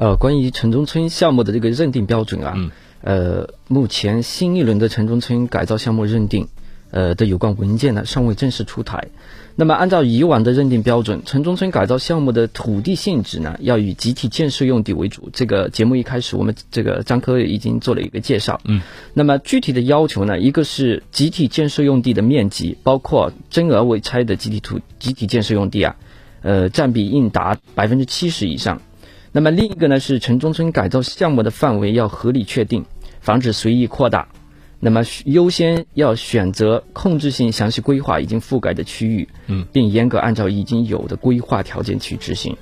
呃，关于城中村项目的这个认定标准啊，嗯呃，目前新一轮的城中村改造项目认定，呃的有关文件呢尚未正式出台。那么，按照以往的认定标准，城中村改造项目的土地性质呢，要以集体建设用地为主。这个节目一开始，我们这个张科已经做了一个介绍。嗯，那么具体的要求呢，一个是集体建设用地的面积，包括征额未拆的集体土集体建设用地啊，呃，占比应达百分之七十以上。那么另一个呢是城中村改造项目的范围要合理确定，防止随意扩大。那么优先要选择控制性详细规划已经覆盖的区域，嗯，并严格按照已经有的规划条件去执行。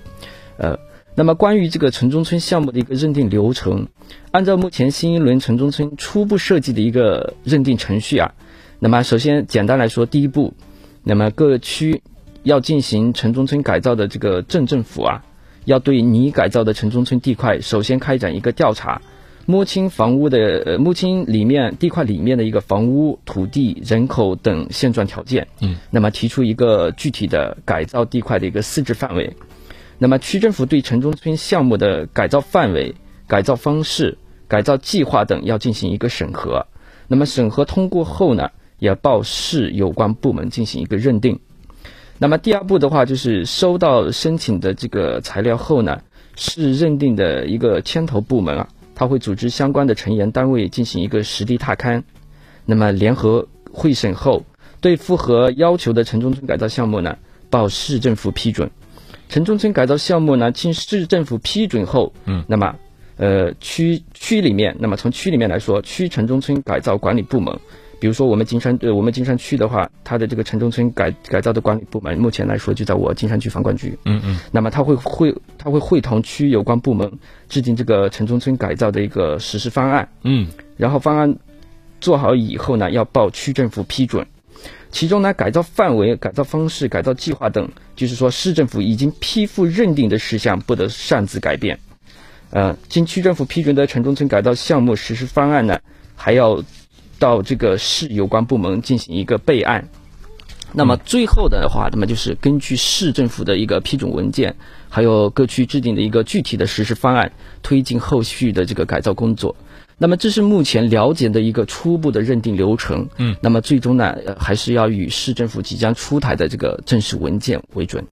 呃，那么关于这个城中村项目的一个认定流程，按照目前新一轮城中村初步设计的一个认定程序啊，那么首先简单来说，第一步，那么各区要进行城中村改造的这个镇政府啊，要对拟改造的城中村地块首先开展一个调查。摸清房屋的呃，摸清里面地块里面的一个房屋、土地、人口等现状条件，嗯，那么提出一个具体的改造地块的一个四制范围。那么区政府对城中村项目的改造范围、改造方式、改造计划等要进行一个审核。那么审核通过后呢，也要报市有关部门进行一个认定。那么第二步的话，就是收到申请的这个材料后呢，市认定的一个牵头部门啊。他会组织相关的成员单位进行一个实地踏勘，那么联合会审后，对符合要求的城中村改造项目呢，报市政府批准。城中村改造项目呢，经市政府批准后，嗯，那么，呃，区区里面，那么从区里面来说，区城中村改造管理部门。比如说我们金山呃，我们金山区的话，它的这个城中村改改造的管理部门，目前来说就在我金山区房管局。嗯嗯。那么他会会他会会同区有关部门制定这个城中村改造的一个实施方案。嗯。然后方案做好以后呢，要报区政府批准。其中呢，改造范围、改造方式、改造计划等，就是说市政府已经批复认定的事项，不得擅自改变。呃，经区政府批准的城中村改造项目实施方案呢，还要。到这个市有关部门进行一个备案，那么最后的话，那么就是根据市政府的一个批准文件，还有各区制定的一个具体的实施方案，推进后续的这个改造工作。那么这是目前了解的一个初步的认定流程。嗯，那么最终呢，还是要以市政府即将出台的这个正式文件为准。